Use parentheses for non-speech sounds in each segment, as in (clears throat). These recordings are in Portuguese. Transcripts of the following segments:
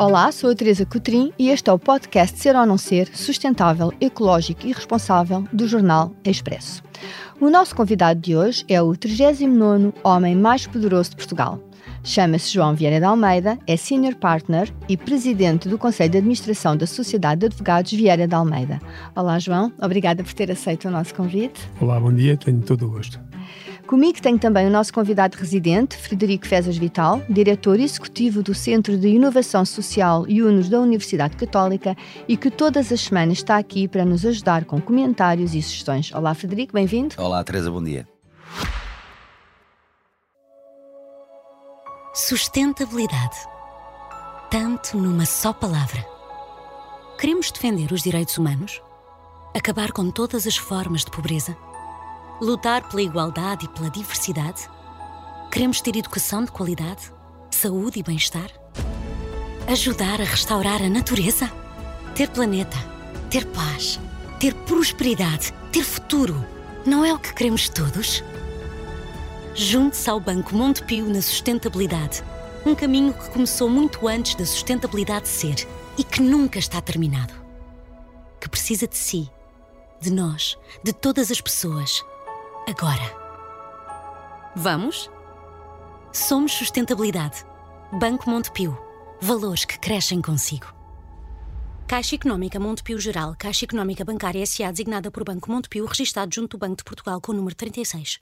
Olá, sou a Teresa Cotrim e este é o podcast Ser ou Não Ser, sustentável, ecológico e responsável do jornal Expresso. O nosso convidado de hoje é o 39º homem mais poderoso de Portugal. Chama-se João Vieira de Almeida, é Senior Partner e Presidente do Conselho de Administração da Sociedade de Advogados Vieira de Almeida. Olá, João. Obrigada por ter aceito o nosso convite. Olá, bom dia. Tenho todo o gosto. Comigo tenho também o nosso convidado residente, Frederico Fezas Vital, diretor executivo do Centro de Inovação Social UNOS da Universidade Católica e que todas as semanas está aqui para nos ajudar com comentários e sugestões. Olá, Frederico, bem-vindo. Olá, Teresa, bom dia. Sustentabilidade. Tanto numa só palavra. Queremos defender os direitos humanos? Acabar com todas as formas de pobreza? Lutar pela igualdade e pela diversidade? Queremos ter educação de qualidade, saúde e bem-estar? Ajudar a restaurar a natureza? Ter planeta, ter paz, ter prosperidade, ter futuro. Não é o que queremos todos? Junte-se ao Banco Montepio na sustentabilidade. Um caminho que começou muito antes da sustentabilidade ser e que nunca está terminado. Que precisa de si, de nós, de todas as pessoas agora. Vamos? Somos Sustentabilidade. Banco Montepio. Valores que crescem consigo. Caixa Económica Montepio Geral, Caixa Económica Bancária S.A. designada por Banco Montepio, registado junto do Banco de Portugal com o número 36.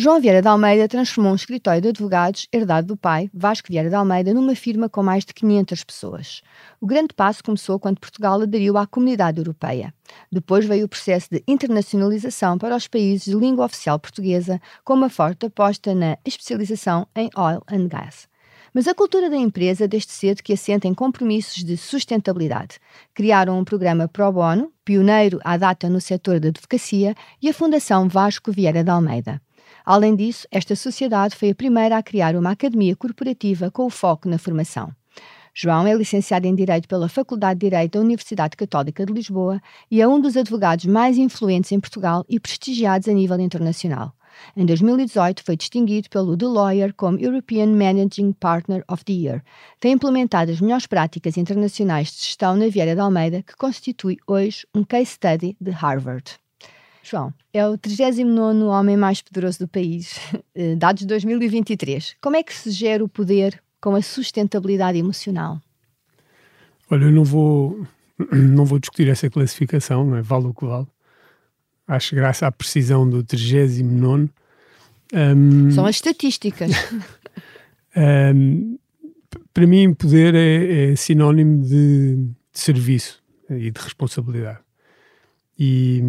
João Vieira de Almeida transformou um escritório de advogados herdado do pai, Vasco Vieira de Almeida, numa firma com mais de 500 pessoas. O grande passo começou quando Portugal aderiu à comunidade europeia. Depois veio o processo de internacionalização para os países de língua oficial portuguesa, com uma forte aposta na especialização em oil and gas. Mas a cultura da empresa desde cedo que assenta em compromissos de sustentabilidade. Criaram um programa pro bono, pioneiro à data no setor da advocacia, e a Fundação Vasco Vieira de Almeida. Além disso, esta sociedade foi a primeira a criar uma academia corporativa com o foco na formação. João é licenciado em Direito pela Faculdade de Direito da Universidade Católica de Lisboa e é um dos advogados mais influentes em Portugal e prestigiados a nível internacional. Em 2018, foi distinguido pelo The Lawyer como European Managing Partner of the Year. Tem implementado as melhores práticas internacionais de gestão na Vieira de Almeida, que constitui hoje um case study de Harvard. João, é o 39 homem mais poderoso do país, (laughs) eh, dados de 2023. Como é que se gera o poder com a sustentabilidade emocional? Olha, eu não vou, (clears throat) não vou discutir essa classificação, não é? Vale o que vale. Acho graças à precisão do 39. Um, São as estatísticas. (laughs) um, para mim, poder é, é sinónimo de, de, serviço e de responsabilidade. E,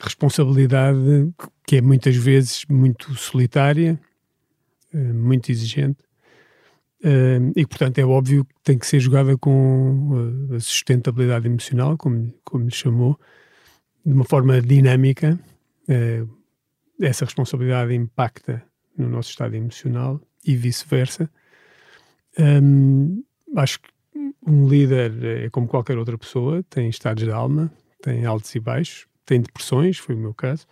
responsabilidade que é muitas vezes muito solitária, eh, muito exigente, eh, e portanto é óbvio que tem que ser jogada com eh, a sustentabilidade emocional, como, como lhe chamou, de uma forma dinâmica. Essa responsabilidade impacta no nosso estado emocional e vice-versa. acho que um líder é como qualquer outra pessoa, tem estados de alma, tem altos e baixos, tem depressões, foi o meu caso,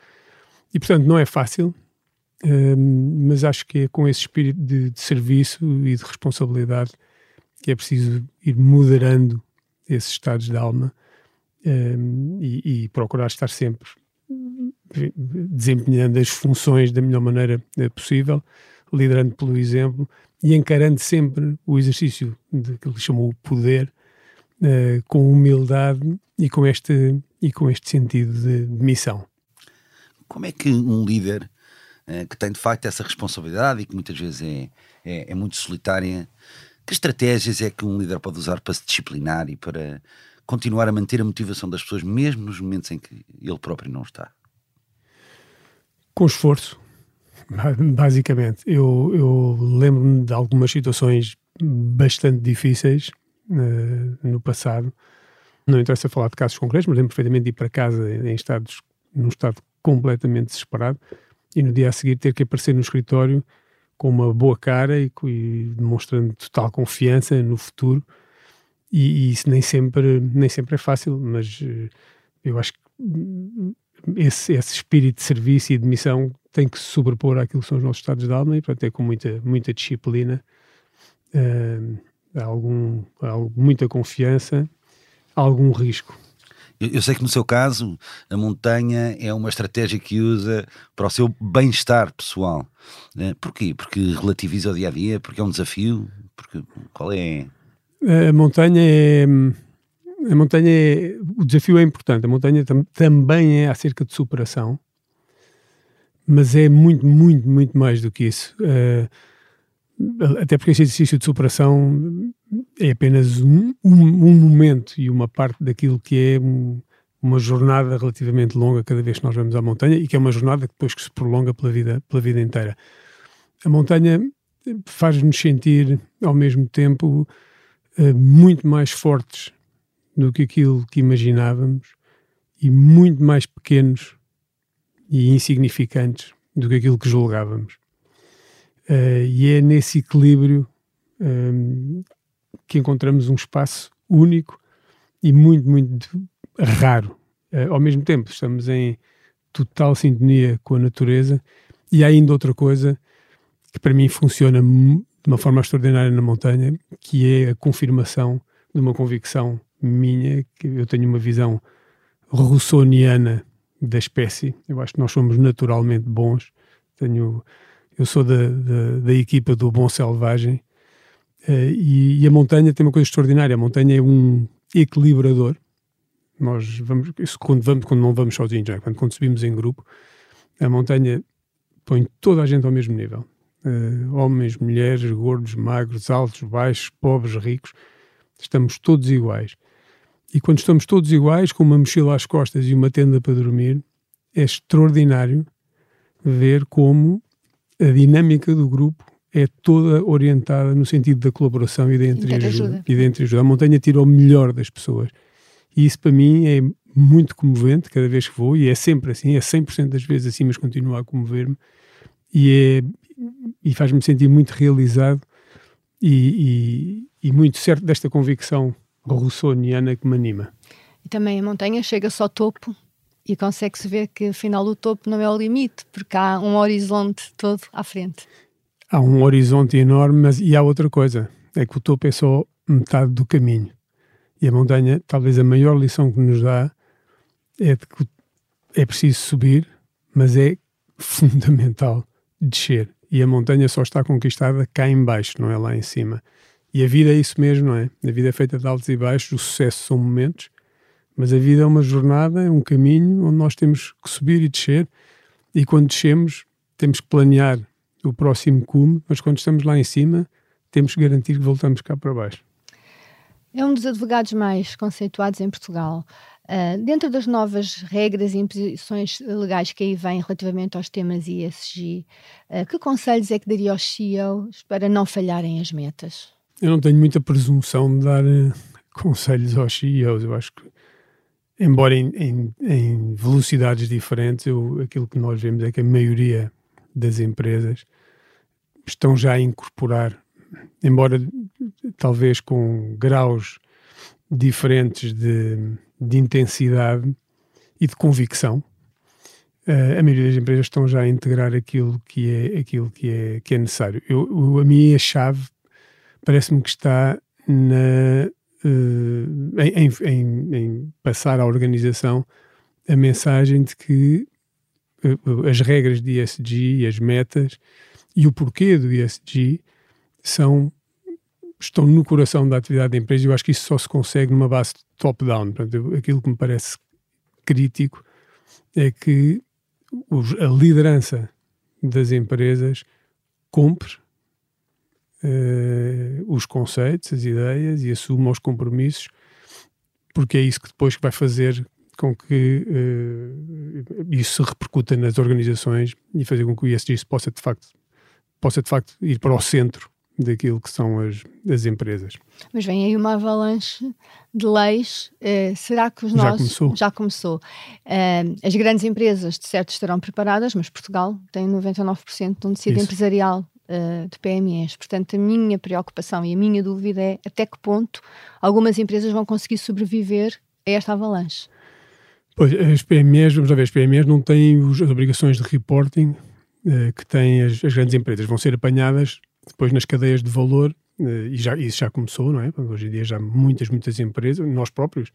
e portanto não é fácil, um, mas acho que é com esse espírito de, de, serviço e de responsabilidade que é preciso ir moderando esses estados de alma um, e, e, procurar estar sempre desempenhando as funções da melhor maneira eh, possível, liderando pelo exemplo e encarando sempre o exercício de que ele chamou o poder uh, com humildade e com este e com este sentido de, de missão. Como é que um líder uh, que tem de facto essa responsabilidade e que muitas vezes é, é, é, muito solitária, que estratégias é que um líder pode usar para se disciplinar e para continuar a manter a motivação das pessoas, mesmo nos momentos em que ele próprio não está? Com esforço, (laughs) basicamente. Eu, eu lembro-me de algumas situações bastante difíceis uh, no passado não interessa falar de casos concretos, mas lembro perfeitamente de ir para casa em estados, num estado completamente desesperado e no dia a seguir ter que aparecer no escritório com uma boa cara e, e demonstrando total confiança no futuro. E, e, isso nem sempre, nem sempre é fácil, mas uh, eu acho que esse, esse espírito de serviço e de missão tem que se sobrepor àquilo que são os nossos estados de alma e, portanto, é com muita, muita disciplina uh, algum, muita confiança, algum risco. Eu, eu, sei que no seu caso a montanha é uma estratégia que usa para o seu bem-estar pessoal. Né? Porquê? Porque relativiza o dia a dia? Porque é um desafio? Porque, qual é? A montanha é. A montanha é. O desafio é importante. A montanha tam, também é acerca de superação, mas é muito, muito, muito mais do que isso. Uh, até porque esse exercício de superação é apenas um, um, um, momento e uma parte daquilo que é um, uma jornada relativamente longa cada vez que nós vamos à montanha e que é uma jornada que depois que se prolonga pela vida, pela vida inteira. A montanha faz-nos sentir ao mesmo tempo uh, muito mais fortes do que aquilo que imaginávamos e muito mais pequenos e insignificantes do que aquilo que julgávamos. Uh, e é nesse equilíbrio um, que encontramos um espaço único e muito, muito raro. Uh, ao mesmo tempo, estamos em total sintonia com a natureza e há ainda outra coisa que para mim funciona de uma forma extraordinária na montanha, que é a confirmação de uma convicção minha, que eu tenho uma visão russoniana da espécie. Eu acho que nós somos naturalmente bons. Tenho eu sou da, da, da equipa do Bom Selvagem uh, e, e, a montanha tem uma coisa extraordinária. A montanha é um equilibrador. Nós vamos, isso quando, vamos, quando não vamos sozinhos, é? quando, quando subimos em grupo, a montanha põe toda a gente ao mesmo nível. Uh, homens, mulheres, gordos, magros, altos, baixos, pobres, ricos, estamos todos iguais. E quando estamos todos iguais, com uma mochila às costas e uma tenda para dormir, é extraordinário ver como a dinâmica do grupo é toda orientada no sentido da colaboração e da entreajuda. E da entreajuda. A montanha tira o melhor das pessoas. E isso para mim é muito comovente cada vez que vou, e é sempre assim, é 100% das vezes assim, mas continua a comover-me. E, é, e faz-me sentir muito realizado e, e, e, muito certo desta convicção russoniana que me anima. E também a montanha chega-se ao topo e consegue-se ver que afinal o topo não é o limite, porque há um horizonte todo à frente. Há um horizonte enorme, mas e há outra coisa, é que o topo é só metade do caminho. E a montanha, talvez a maior lição que nos dá é de que é preciso subir, mas é (laughs) fundamental descer. E a montanha só está conquistada cá embaixo, não é lá em cima. E a vida é isso mesmo, não é? A vida é feita de altos e baixos, o sucesso são momentos, mas a vida é uma jornada, é um caminho onde nós temos que subir e descer, e quando descemos, temos que planear o próximo cume, mas quando estamos lá em cima, temos que garantir que voltamos cá para baixo. É um dos advogados mais conceituados em Portugal. Uh, dentro das novas regras e imposições legais que aí vêm relativamente aos temas ESG, uh, ah, que conselhos é que daria aos CEOs para não falharem as metas? Eu não tenho muita presunção de dar uh, (laughs) conselhos aos CEOs. Eu acho que embora em, em, em velocidades diferentes, eu, aquilo que nós vemos é que a maioria das empresas estão já a incorporar, embora talvez com graus diferentes de, de intensidade e de convicção, uh, a maioria das empresas estão já a integrar aquilo que é, aquilo que é, que é necessário. Eu, a minha chave parece-me que está na uh, em, em, em, passar à organização a mensagem de que uh, as regras de ESG, as metas e o porquê do ESG são estão no coração da atividade da empresa e eu acho que isso só se consegue numa base top-down. Aquilo que me parece crítico é que a liderança das empresas compre uh, os conceitos, as ideias e assuma os compromissos, porque é isso que depois vai fazer com que uh, isso se repercuta nas organizações e fazer com que o ISG possa de facto, possa de facto ir para o centro daquilo que são as, as empresas. Mas vem aí uma avalanche de leis. Uh, será que os já nossos. Começou. Já começou. Uh, as grandes empresas, de certo, estarão preparadas, mas Portugal tem 99% de um tecido Isso. empresarial uh, de PMEs. Portanto, a minha preocupação e a minha dúvida é até que ponto algumas empresas vão conseguir sobreviver a esta avalanche. Pois, as PMEs, vamos ver, as PMEs não têm os, as obrigações de reporting uh, que têm as, as, grandes empresas. Vão ser apanhadas depois nas cadeias de valor uh, e já, isso já começou, não é? Hoje em dia já muitas, muitas empresas, nós próprios,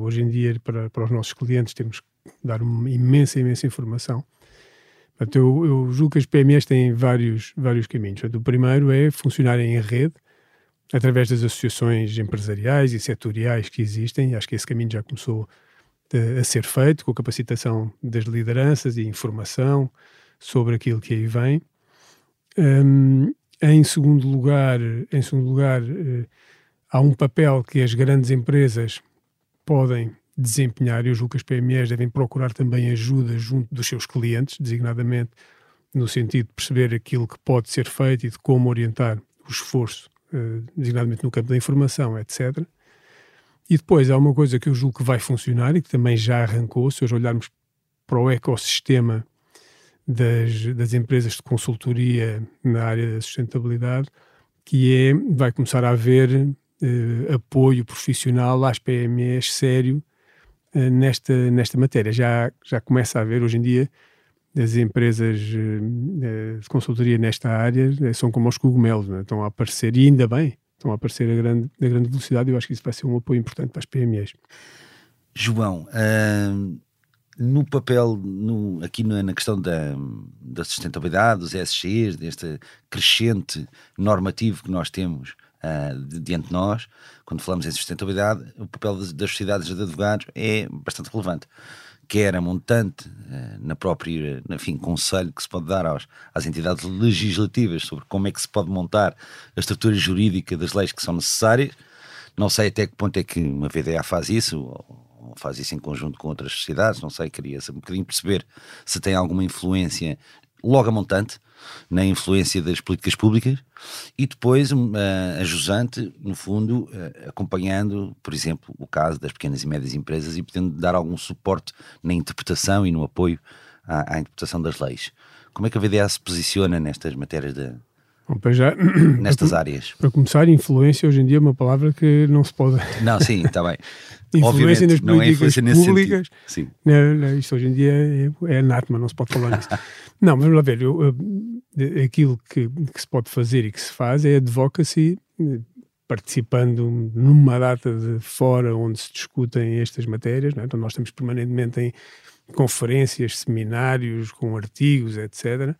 hoje em dia para, para os nossos clientes temos que dar uma imensa, imensa informação. Portanto, eu, eu julgo que as PMEs têm vários, vários caminhos. Portanto, o primeiro é funcionar em rede, através das associações empresariais e setoriais que existem, acho que esse caminho já começou a, a ser feito, com a capacitação das lideranças e informação sobre aquilo que aí vem. Um, em segundo lugar, em segundo lugar uh, há um papel que as grandes empresas podem desempenhar, e eu julgo que as PMEs devem procurar também ajuda junto dos seus clientes, designadamente no sentido de perceber aquilo que pode ser feito e de como orientar o esforço eh, designadamente no campo da informação, etc. E depois há uma coisa que eu julgo que vai funcionar e que também já arrancou, se hoje olharmos para o ecossistema das, das empresas de consultoria na área da sustentabilidade, que é, vai começar a haver eh, apoio profissional às PMEs sério nesta, nesta matéria. Já, já começa a haver hoje em dia as empresas uh, de consultoria nesta área eh, são como os cogumelos, né? estão a aparecer, e ainda bem, estão a aparecer a grande, a grande velocidade, eu acho que isso vai ser um apoio importante para as PMEs. João, no papel, no, aqui na questão da, da, sustentabilidade, dos ESGs, deste crescente normativo que nós temos uh, diante de nós, quando falamos em sustentabilidade, o papel das, sociedades de advogados é bastante relevante quer a montante eh, na própria, enfim, conselho que se pode dar aos, às entidades legislativas sobre como é que se pode montar a estrutura jurídica das leis que são necessárias. Não sei até que ponto é que uma VDA faz isso, ou faz isso em conjunto com outras sociedades, não sei, queria um bocadinho perceber se tem alguma influência logo a montante na influência das políticas públicas e depois a jusante, no fundo, acompanhando, por exemplo, o caso das pequenas e médias empresas e podendo dar algum suporte na interpretação e no apoio à, à interpretação das leis. Como é que a VDA se posiciona nestas matérias de, Bom, já, (coughs) (coughs) nestas áreas. Para começar, influência hoje em dia é uma palavra que não se pode. (laughs) Não, sim, está bem. (laughs) influência nas não é políticas é públicas. Sim. Não, não, isto hoje em dia é, é anato, não se pode falar nisso. (laughs) não, vamos lá ver. Eu, aquilo que, que, se pode fazer e que se faz é advocacy, participando numa data de fora onde se discutem estas matérias. É? Então, nós estamos permanentemente em conferências, seminários, com artigos, etc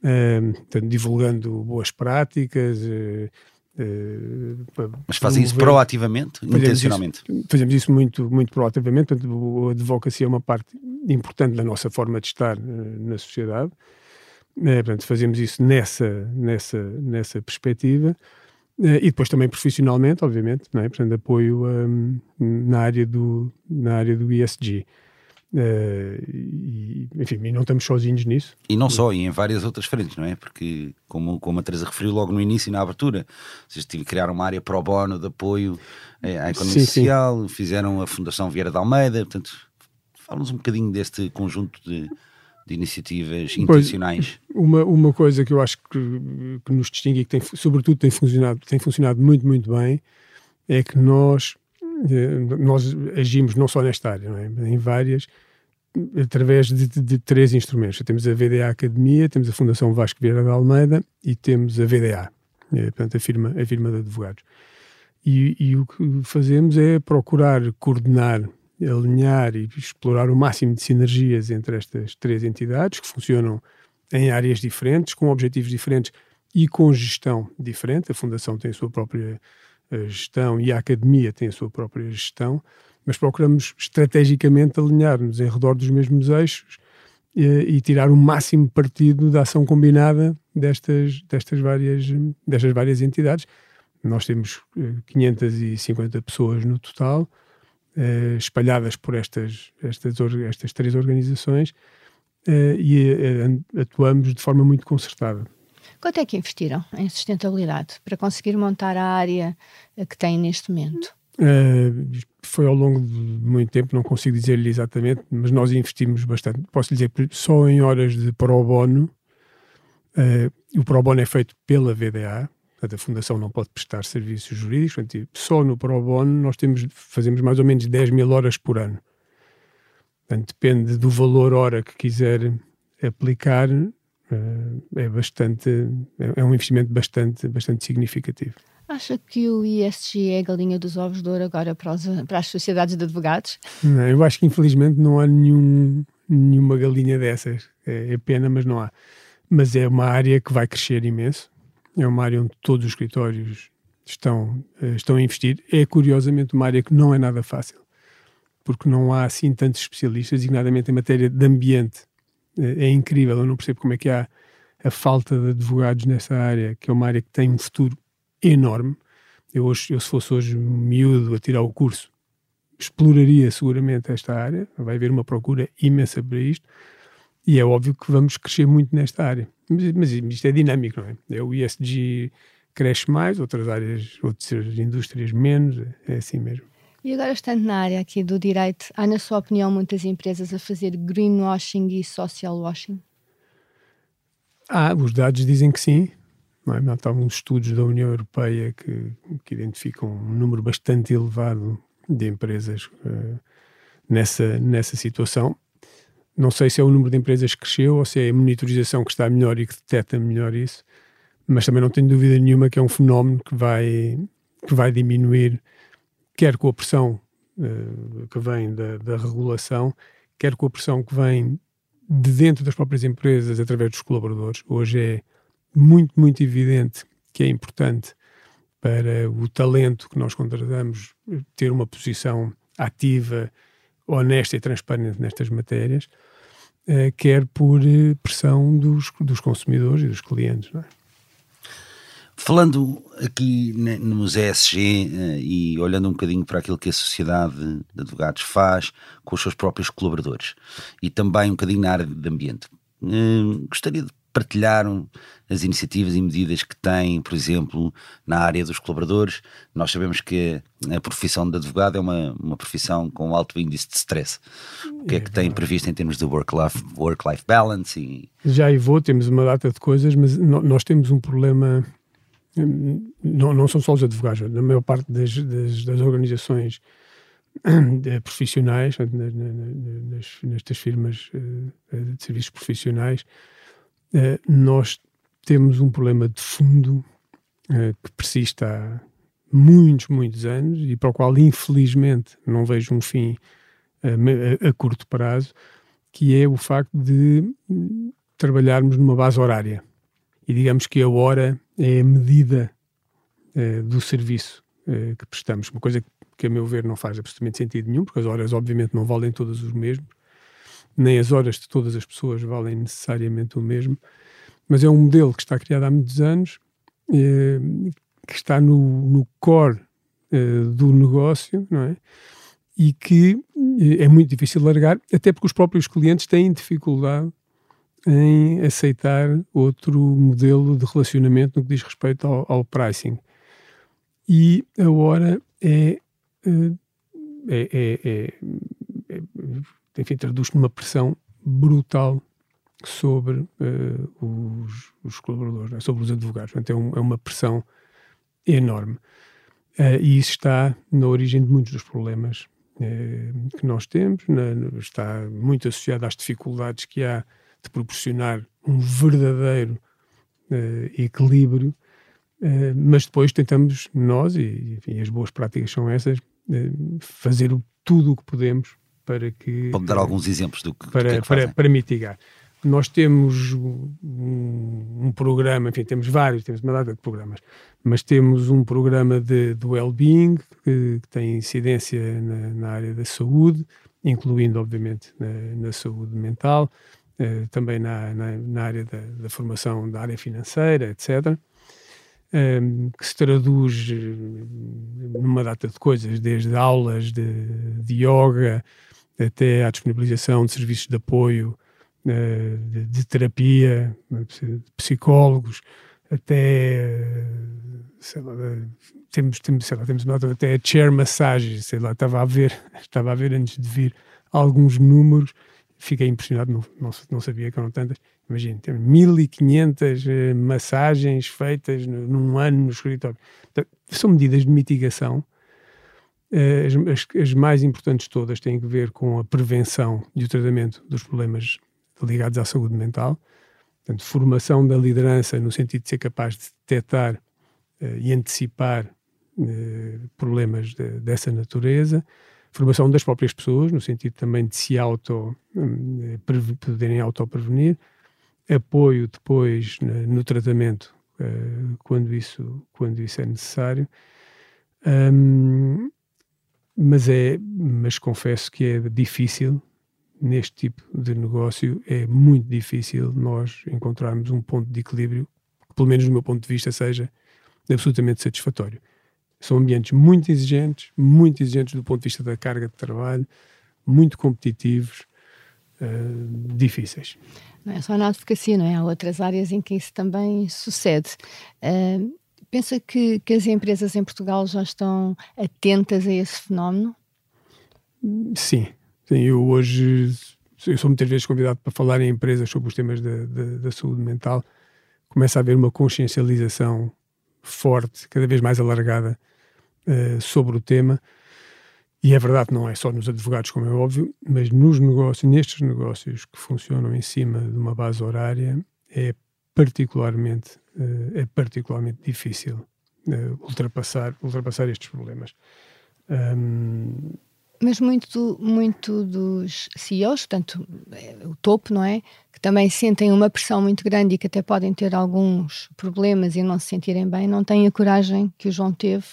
portanto, divulgando boas práticas. Uh, uh, Mas fazem isso proativamente, fazemos intencionalmente? Isso, fazemos isso muito, muito proativamente. Portanto, a advocacia é uma parte importante da nossa forma de estar uh, na sociedade. portanto, fazemos isso nessa, nessa, nessa perspectiva. e depois também profissionalmente, obviamente, não é? portanto, apoio um, na, área do, na área do ESG. Uh, e, enfim, e não estamos sozinhos nisso. E não só, e em várias outras frentes, não é? Porque, como, como a Teresa referiu logo no início e na abertura, vocês tiveram criar uma área pro bono de apoio eh, à economia sim, social, sim. fizeram a Fundação Vieira de Almeida, portanto, fala-nos um bocadinho deste conjunto de, de iniciativas intencionais. uma, uma coisa que eu acho que, que nos distingue e que tem, sobretudo tem funcionado, tem funcionado muito, muito bem, é que nós nós agimos não só nesta área, é? em várias, através de, de, de, três instrumentos. Temos a VDA Academia, temos a Fundação Vasco Vieira de Almeida e temos a VDA, é, portanto, a firma, a firma de advogados. E, e, o que fazemos é procurar coordenar, alinhar e explorar o máximo de sinergias entre estas três entidades que funcionam em áreas diferentes, com objetivos diferentes e com gestão diferente. A Fundação tem a sua própria gestão e a academia tem a sua própria gestão, mas procuramos estrategicamente alinhar-nos em redor dos mesmos eixos e, e, tirar o máximo partido da ação combinada destas, destas, várias, destas várias entidades. Nós temos 550 eh, pessoas no total, eh, espalhadas por estas, estas, estas três organizações, eh, e atuamos de forma muito concertada. Quanto é que investiram em sustentabilidade para conseguir montar a área eh, que têm neste momento? Uh, foi ao longo de muito tempo, não consigo dizer-lhe exatamente, mas nós investimos bastante. Posso lhe dizer, só em horas de pro bono, uh, o pro bono é feito pela VDA, portanto, a Fundação não pode prestar serviços jurídicos, portanto, só no pro bono nós temos, fazemos mais ou menos 10 mil horas por ano. Portanto, depende do valor hora que quiser aplicar, é bastante, é um investimento bastante, bastante significativo. Acha que o ISG é a galinha dos ovos de ouro agora para, os, (laughs) para as sociedades de advogados? Não, eu acho que infelizmente não há nenhum, nenhuma galinha dessas. É, é pena, mas não há. Mas é uma área que vai crescer imenso. É uma área onde todos os escritórios estão, eh, estão a investir. É curiosamente uma área que não é nada fácil, porque não há assim tantos especialistas, designadamente em matéria de ambiente. É, incrível, eu não percebo como é que há a falta de advogados nessa área, que é uma área que tem um futuro enorme. Eu, hoje, eu se fosse hoje miúdo a tirar o curso, exploraria seguramente esta área, vai haver uma procura imensa para isto, e é óbvio que vamos crescer muito nesta área. Mas, mas isto é dinâmico, não é? é o ISG cresce mais, outras áreas, outras indústrias menos, é assim mesmo. E agora, estando na área aqui do direito, há, na sua opinião, muitas empresas a fazer greenwashing e social washing? Ah, os dados dizem que sim. Não é? Há alguns estudos da União Europeia que, que identificam um número bastante elevado de empresas uh, nessa, nessa situação. Não sei se é o número de empresas que cresceu ou se é a monitorização que está melhor e que detecta melhor isso, mas também não tenho dúvida nenhuma que é um fenómeno que vai, que vai diminuir, quer com a pressão uh, que vem da, da regulação, quer com a pressão que vem de dentro das próprias empresas através dos colaboradores. Hoje é muito, muito evidente que é importante para o talento que nós contratamos ter uma posição ativa, honesta e transparente nestas matérias, uh, quer por uh, pressão dos, dos consumidores e dos clientes. Não é? Falando aqui nos ESG uh, e olhando um bocadinho para aquilo que a sociedade de advogados faz com os seus próprios colaboradores e também um bocadinho na área de ambiente, uh, gostaria de partilhar as iniciativas e medidas que têm, por exemplo, na área dos colaboradores. Nós sabemos que a profissão de advogado é uma, uma profissão com alto índice de stress. O que é, é que tem previsto em termos de work-life work -life balance? E... Já e vou, temos uma data de coisas, mas nós temos um problema não, não são só os advogados, na maior parte das, das, das organizações (coughs) profissionais, nas, nestas firmas eh, de serviços profissionais, eh, nós temos um problema de fundo eh, que persiste há muitos, muitos anos e para o qual, infelizmente, não vejo um fim a, a curto prazo, que é o facto de trabalharmos numa base horária. E digamos que a hora é a medida uh, do serviço uh, que prestamos. Uma coisa que, a meu ver, não faz absolutamente sentido nenhum, porque as horas, obviamente, não valem todas os mesmos, nem as horas de todas as pessoas valem necessariamente o mesmo, mas é um modelo que está criado há muitos anos, uh, que está no, no core do negócio, não é? E que é muito difícil largar, até porque os próprios clientes têm dificuldade em aceitar outro modelo de relacionamento no que diz respeito ao, ao pricing. E a hora é, eh, é, é, é, é enfim, traduz numa pressão brutal sobre uh, os, os, colaboradores, né? sobre os advogados. Portanto, é, um, é uma pressão enorme. Uh, e isso está na origem de muitos dos problemas uh, que nós temos, na, está muito associado às dificuldades que há de proporcionar um verdadeiro uh, equilíbrio, uh, mas depois tentamos nós, e enfim, as boas práticas são essas, uh, fazer tudo o que podemos para que... Pode dar alguns exemplos do que, para, do que, é que para, para mitigar. Nós temos um, um, programa, enfim, temos vários, temos uma data de programas, mas temos um programa de, de well-being que, que, tem incidência na, na, área da saúde, incluindo, obviamente, na, na saúde mental. Eh, também na, na, na área da, da, formação da área financeira, etc., ehm, que se traduz eh, numa data de coisas, desde aulas de, de yoga até à disponibilização de serviços de apoio, uh, de, de, terapia, de psicólogos, até sei lá, temos, temos, sei lá, temos até chair massage, sei lá, estava a ver, (laughs) estava a ver antes de vir alguns números fiquei impressionado, não, não, não, sabia que eram tantas. Imagina, temos 1500 uh, massagens feitas num ano no escritório. Então, são medidas de mitigação. Uh, as, as, mais importantes todas têm a ver com a prevenção e o tratamento dos problemas ligados à saúde mental. Portanto, formação da liderança no sentido de ser capaz de detectar uh, e antecipar problemas de, dessa natureza, formação das próprias pessoas, no sentido também de se auto, um, poderem auto-prevenir, apoio depois no, tratamento uh, quando, isso, quando isso é necessário. Um, mas é, mas confesso que é difícil neste tipo de negócio é muito difícil nós encontrarmos um ponto de equilíbrio que, pelo menos do meu ponto de vista, seja absolutamente satisfatório. São ambientes muito exigentes, muito exigentes do ponto de vista da carga de trabalho, muito competitivos, uh, difíceis. Não é só na advocacia, não é? Há outras áreas em que isso também sucede. Uh, pensa que, que as empresas em Portugal já estão atentas a esse fenómeno? Sim, Sim, eu hoje eu sou muitas vezes convidado para falar em empresas sobre os temas da, da, da saúde mental. Começa a haver uma consciencialização forte, cada vez mais alargada uh, sobre o tema. E é verdade, não é só nos advogados, como é óbvio, mas nos negócios, nestes negócios que funcionam em cima de uma base horária, é particularmente, uh, é particularmente difícil uh, ultrapassar, ultrapassar estes problemas. Um, mas muito, muito dos CEOs, portanto, é, o topo, não é? Que também sentem uma pressão muito grande e que até podem ter alguns problemas e não se sentirem bem, não têm a coragem que o João teve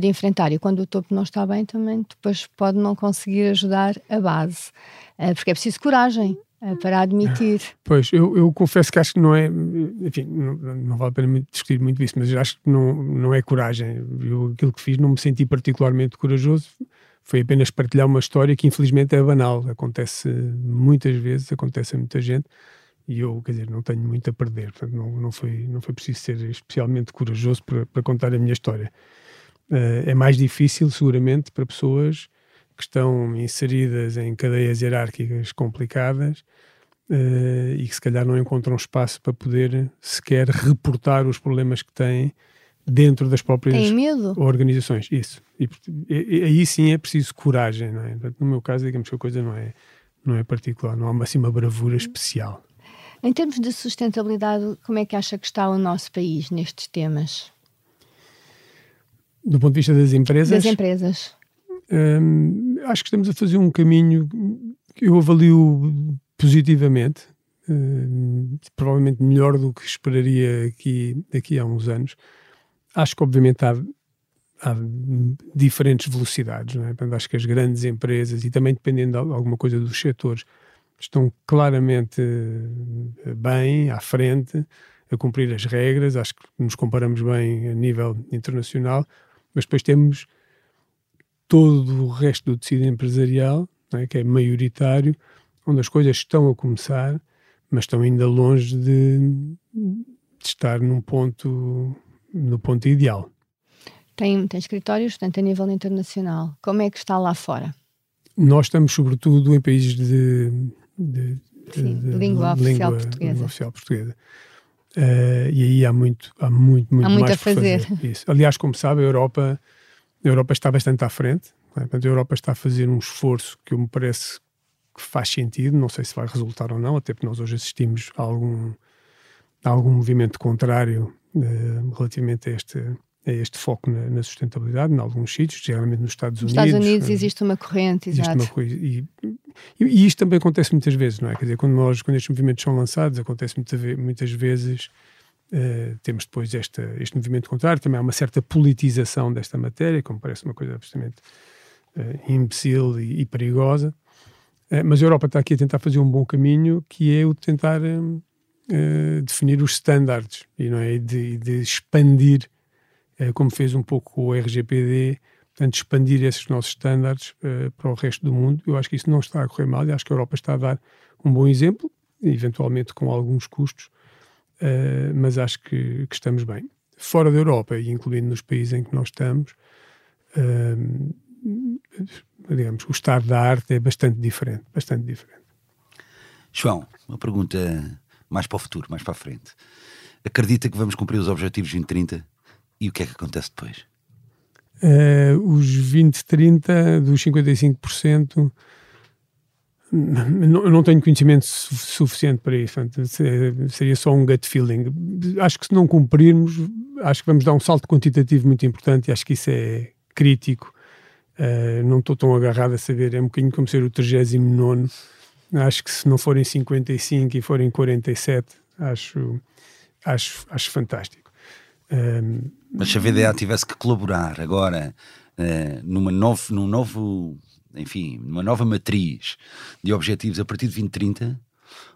de enfrentar. E quando o topo não está bem, também depois pode não conseguir ajudar a base. Uh, porque é preciso coragem. Uh, para admitir. (laughs) Pois, eu, eu confesso que acho que não é, enfim, não, não vale a pena discutir muito isso, mas acho que não, não é coragem. Eu, aquilo que fiz não me senti particularmente corajoso, foi apenas partilhar uma história que infelizmente é banal, acontece muitas vezes, acontece a muita gente e eu, quer dizer, não tenho muito a perder, portanto não, não, foi, não foi preciso ser especialmente corajoso para, para contar a minha história. Uh, é mais difícil, seguramente, para pessoas que estão inseridas em cadeias hierárquicas complicadas uh, e que se calhar não encontram espaço para poder sequer reportar os problemas que têm dentro das próprias organizações. Isso. E, e, aí sim é preciso coragem, não é? no meu caso, digamos que a coisa não é, não é particular, não há assim uma bravura especial. Em termos de sustentabilidade, como é que acha que está o nosso país nestes temas? Do ponto de vista das empresas? Das empresas. Hum, acho que estamos a fazer um caminho que eu avalio positivamente, hum, provavelmente melhor do que esperaria aqui, daqui a uns anos acho que obviamente há, há diferentes velocidades, não é? Portanto, acho que as grandes empresas e também dependendo de alguma coisa dos setores estão claramente eh, bem à frente a cumprir as regras, acho que nos comparamos bem a nível internacional, mas depois temos todo o resto do tecido empresarial, é? que é maioritário, onde as coisas estão a começar, mas estão ainda longe de, de estar num ponto no ponto ideal. Tem, tem escritórios, portanto, a nível internacional. Como é que está lá fora? Nós estamos, sobretudo, em países de, de, Sim, de, língua, oficial portuguesa. Língua oficial portuguesa. Uh, e aí há muito, há muito, muito, há muito mais a fazer. fazer. Isso. Aliás, como sabe, a Europa, a Europa está bastante à frente. É? Portanto, a Europa está a fazer um esforço que me parece que faz sentido. Não sei se vai resultar ou não, até porque nós hoje assistimos a algum, a algum movimento contrário uh, relativamente a este, este foco na, na, sustentabilidade, em alguns sítios, geralmente nos Estados Unidos. Nos Estados Unidos existe uma corrente, existe exato. Uma coisa, e, e, e, isto também acontece muitas vezes, não é? Quer dizer, quando, nós, quando estes movimentos são lançados, acontece muita, muitas vezes. Uh, temos depois esta, este movimento contrário, também há uma certa politização desta matéria, como parece uma coisa absolutamente uh, imbecil e, e perigosa. Uh, mas a Europa está aqui a tentar fazer um bom caminho, que é o de tentar definir os standards e não é de, de expandir, como fez um pouco o RGPD, portanto expandir esses nossos standards uh, para o resto do mundo. Eu acho que isso não está a correr mal e acho que a Europa está a dar um bom exemplo, eventualmente com alguns custos, mas acho que, que, estamos bem. Fora da Europa e incluindo nos países em que nós estamos, digamos, o estado da arte é bastante diferente, bastante diferente. João, uma pergunta mais para o futuro, mais para a frente. Acredita que vamos cumprir os objetivos 2030 e o que é que acontece depois? Uh, os 20, 30 dos 55%, Não, não tenho conhecimento su suficiente para isso, seria só um gut feeling. Acho que se não cumprirmos, acho que vamos dar um salto quantitativo muito importante e acho que isso é crítico. Uh, não estou tão agarrado a saber, é um bocadinho como ser o 39. Acho que se não forem 55 e forem 47, acho, acho, acho fantástico. Mas se a VDA tivesse que colaborar agora uh, numa novo, num novo enfim, uma nova matriz de objetivos a partir de 2030,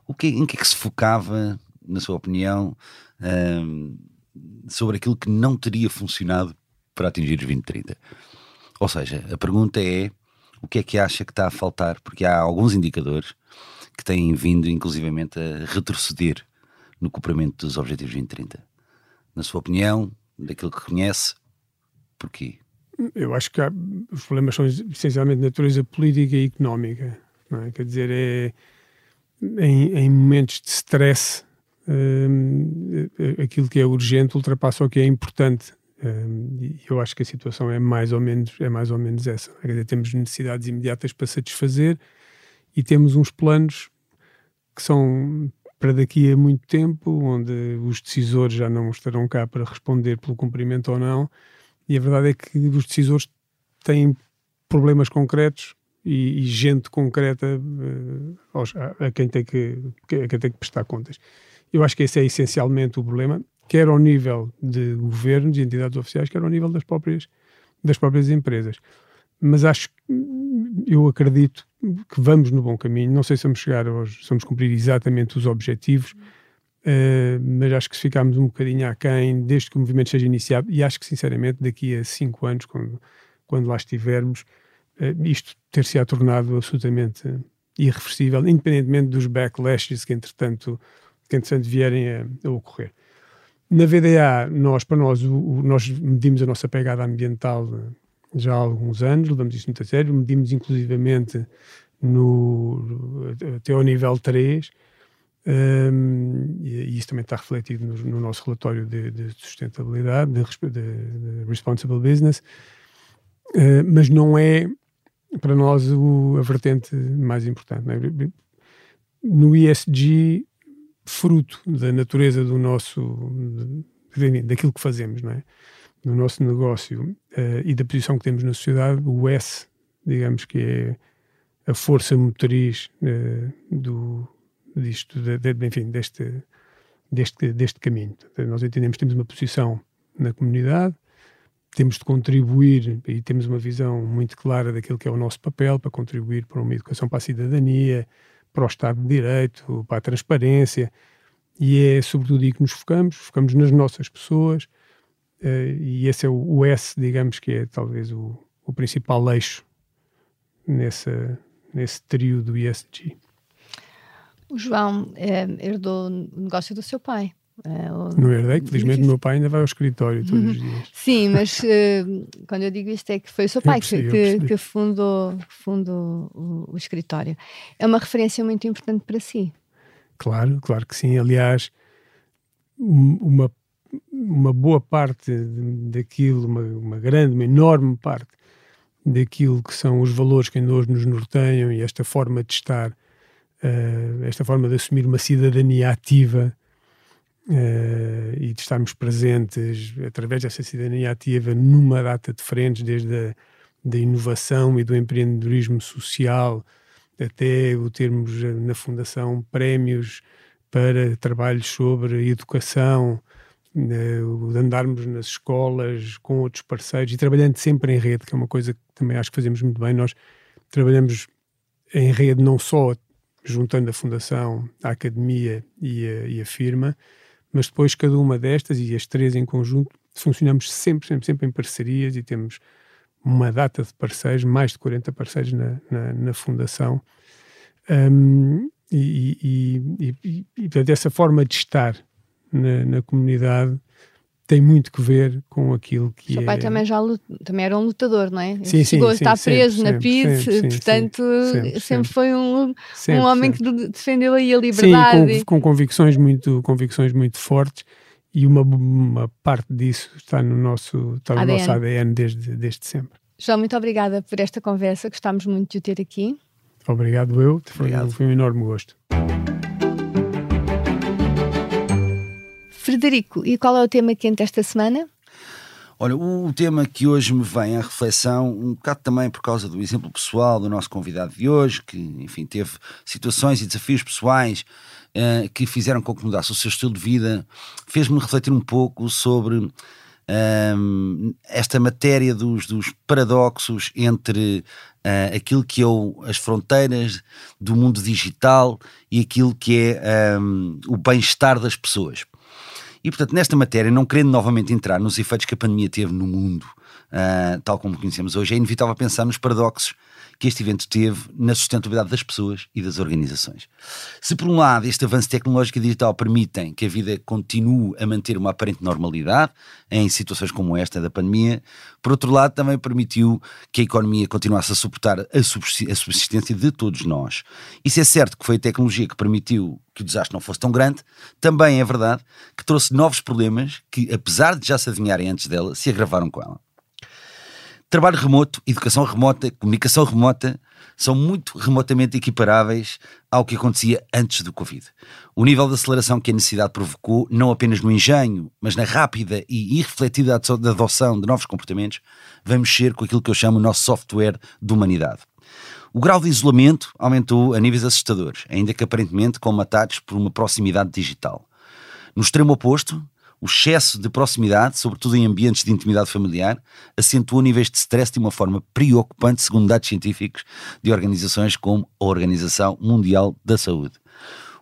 o que, em que é que se focava, na sua opinião, um, sobre aquilo que não teria funcionado para atingir os 2030? Ou seja, a pergunta é o que é que acha que está a faltar? Porque há alguns indicadores que têm vindo, inclusivamente, a retroceder no cumprimento dos objetivos 2030. Na sua opinião, daquilo que conhece, porquê? Eu acho que há, os problemas são essencialmente de natureza política e económica. É? Quer dizer, é, em, em momentos de stress, hum, aquilo que é urgente ultrapassa o que é importante. Hum, e eu acho que a situação é mais ou menos, é mais ou menos essa. Quer dizer, temos necessidades imediatas para satisfazer e temos uns planos que são para daqui a muito tempo, onde os decisores já não estarão cá para responder pelo cumprimento ou não e a verdade é que os decisores têm problemas concretos e, e gente concreta uh, a, quem tem que, a quem tem que prestar contas. Eu acho que esse é essencialmente o problema, quer ao nível de governos e entidades oficiais, quer ao nível das próprias, das próprias empresas. Mas acho, eu acredito que vamos no bom caminho. Não sei se vamos chegar se vamos cumprir exatamente os objetivos, Uh, mas acho que se ficarmos um bocadinho aquém desde que o movimento seja iniciado, e acho que sinceramente daqui a cinco anos, quando, quando lá estivermos, uh, isto ter-se-á tornado absolutamente irreversível, independentemente dos backlashes que entretanto, que entretanto vierem a, a ocorrer. Na VDA, nós, para nós, o, o, nós medimos a nossa pegada ambiental já há alguns anos, levamos isso muito a sério, medimos inclusivamente no, até ao nível 3, um, e, isso também está refletido no, no nosso relatório de, de sustentabilidade, de, de, de, Responsible Business, uh, mas não é para nós o, a vertente mais importante. É? No ESG, fruto da natureza do nosso, daquilo que fazemos, não é? Do nosso negócio uh, e da posição que temos na sociedade, o S, digamos que é a força motriz uh, do, disto, de, de, enfim, deste, deste, deste caminho. Nós entendemos que temos uma posição na comunidade, temos de contribuir e temos uma visão muito clara daquilo que é o nosso papel para contribuir para uma educação para a cidadania, para o Estado de Direito, para a transparência, e é sobretudo aí que nos focamos, focamos nas nossas pessoas, uh, e esse é o, o, S, digamos que é talvez o, o principal eixo nessa, nesse trio do ESG. O João é, herdou o negócio do seu pai. É, o... Não herdei, felizmente o meu pai ainda vai ao escritório todos os dias. Sim, mas uh, quando eu digo isto é que foi o seu pai percebi, que, que, que, fundou, fundou o, o, escritório. É uma referência muito importante para si. Claro, claro que sim. Aliás, uma, uma boa parte daquilo, uma, uma grande, uma enorme parte daquilo que são os valores que ainda hoje nos norteiam e esta forma de estar uh, esta forma de assumir uma cidadania ativa uh, e de estarmos presentes através dessa cidadania ativa numa data de frentes, desde a da inovação e do empreendedorismo social até o termos eh, na Fundação prémios para trabalhos sobre educação, de andarmos nas escolas com outros parceiros e trabalhando sempre em rede, que é uma coisa que também acho que fazemos muito bem. Nós trabalhamos em rede não só juntando a Fundação, a Academia e a, e a firma, mas depois cada uma destas e as três em conjunto funcionamos sempre, sempre, sempre em parcerias e temos uma data de parceiros, mais de 40 parceiros na, na, na Fundação. Um, e, e, e, e, portanto, essa forma de estar na, na comunidade tem muito que ver com aquilo que o seu pai é... também já também era um lutador, não é? Sim, Chegou sim, a estar sempre, preso sempre, na PID, sempre, portanto sempre, sempre, foi um, um homem que defendeu aí a liberdade. Sim, com, com, convicções muito convicções muito fortes e uma, uma parte disso está no nosso está no ADN. nosso ADN desde desde sempre. João, muito obrigada por esta conversa, gostámos muito de o ter aqui. Obrigado, eu. Foi, Obrigado. foi um enorme gosto. Frederico, e qual é o tema quente esta semana? Olha, o tema que hoje me vem à reflexão, um bocado também por causa do exemplo pessoal do nosso convidado de hoje, que, enfim, teve situações e desafios pessoais uh, que fizeram com que mudasse o seu estilo de vida, fez-me refletir um pouco sobre um, esta matéria dos, dos paradoxos entre uh, aquilo que é o, as fronteiras do mundo digital e aquilo que é um, o bem-estar das pessoas. E, portanto, nesta matéria, não querendo novamente entrar nos efeitos que a pandemia teve no mundo, uh, tal como conhecemos hoje, é inevitável pensar nos paradoxos que este evento teve na sustentabilidade das pessoas e das organizações. Se, por um lado, este avanço tecnológico e digital permitem que a vida continue a manter uma aparente normalidade em situações como esta da pandemia, por outro lado, também permitiu que a economia continuasse a suportar a subsistência de todos nós. Isso é certo que foi a tecnologia que permitiu que o desastre não fosse tão grande, também é verdade que trouxe novos problemas que, apesar de já se adivinharem antes dela, se agravaram com ela. Trabalho remoto, educação remota, comunicação remota são muito remotamente equiparáveis ao que acontecia antes do Covid. O nível de aceleração que a necessidade provocou, não apenas no engenho, mas na rápida e irrefletida adoção de novos comportamentos, vai mexer com aquilo que eu chamo o nosso software de humanidade. O grau de isolamento aumentou a níveis assustadores, ainda que aparentemente comatados por uma proximidade digital. No extremo oposto, o excesso de proximidade, sobretudo em ambientes de intimidade familiar, acentuou níveis de stress de uma forma preocupante, segundo dados científicos de organizações como a Organização Mundial da Saúde.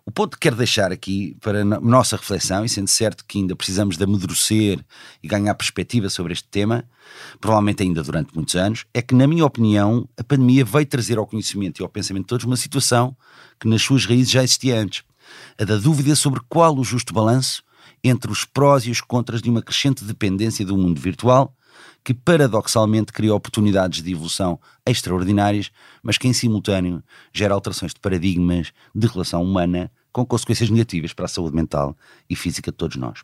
O ponto que quero deixar aqui para a nossa reflexão, e sendo certo que ainda precisamos de amadurecer e ganhar perspectiva sobre este tema, provavelmente ainda durante muitos anos, é que, na minha opinião, a pandemia veio trazer ao conhecimento e ao pensamento de todos uma situação que nas suas raízes já existia antes. A da dúvida sobre qual o justo balanço entre os prós e os contras de uma crescente dependência do mundo virtual, que paradoxalmente cria oportunidades de evolução extraordinárias, mas que em simultâneo gera alterações de paradigmas de relação humana com consequências negativas para a saúde mental e física de todos nós.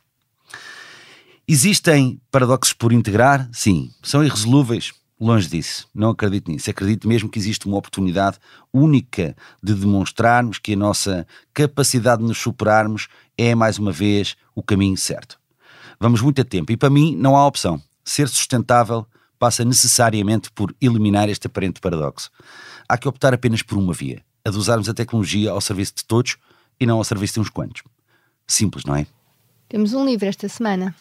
Existem paradoxos por integrar? Sim. São irresolúveis? Longe disso, não acredito nisso. Acredito mesmo que existe uma oportunidade única de demonstrarmos que a nossa capacidade de nos superarmos é, mais uma vez, o caminho certo. Vamos muito a tempo e, para mim, não há opção. Ser sustentável passa necessariamente por eliminar este aparente paradoxo. Há que optar apenas por uma via: a de usarmos a tecnologia ao serviço de todos e não ao serviço de uns quantos. Simples, não é? Temos um livro esta semana.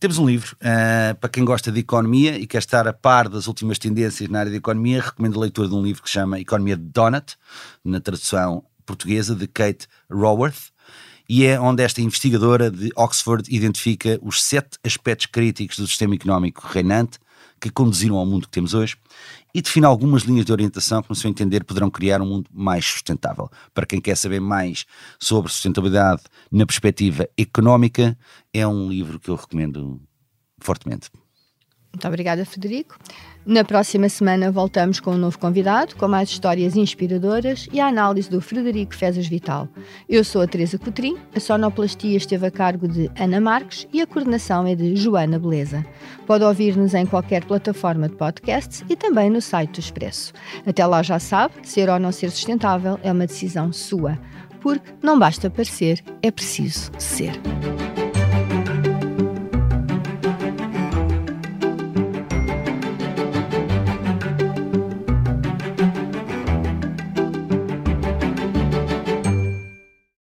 Temos um livro uh, para quem gosta de economia e quer estar a par das últimas tendências na área de economia. Recomendo a leitura de um livro que se chama Economia de Donut, na tradução portuguesa de Kate Raworth, e é onde esta investigadora de Oxford identifica os sete aspectos críticos do sistema económico reinante que conduziram ao mundo que temos hoje e define algumas linhas de orientação que, no seu entender, poderão criar um mundo mais sustentável. Para quem quer saber mais sobre sustentabilidade na perspectiva económica, é um livro que eu recomendo fortemente. Muito obrigada, Federico. Na próxima semana voltamos com um novo convidado, com mais histórias inspiradoras e a análise do Frederico Fezas Vital. Eu sou a Teresa Cotrim, a sonoplastia esteve a cargo de Ana Marques e a coordenação é de Joana Beleza. Pode ouvir-nos em qualquer plataforma de podcasts e também no site do Expresso. Até lá já sabe, ser ou não ser sustentável é uma decisão sua, porque não basta parecer, é preciso ser.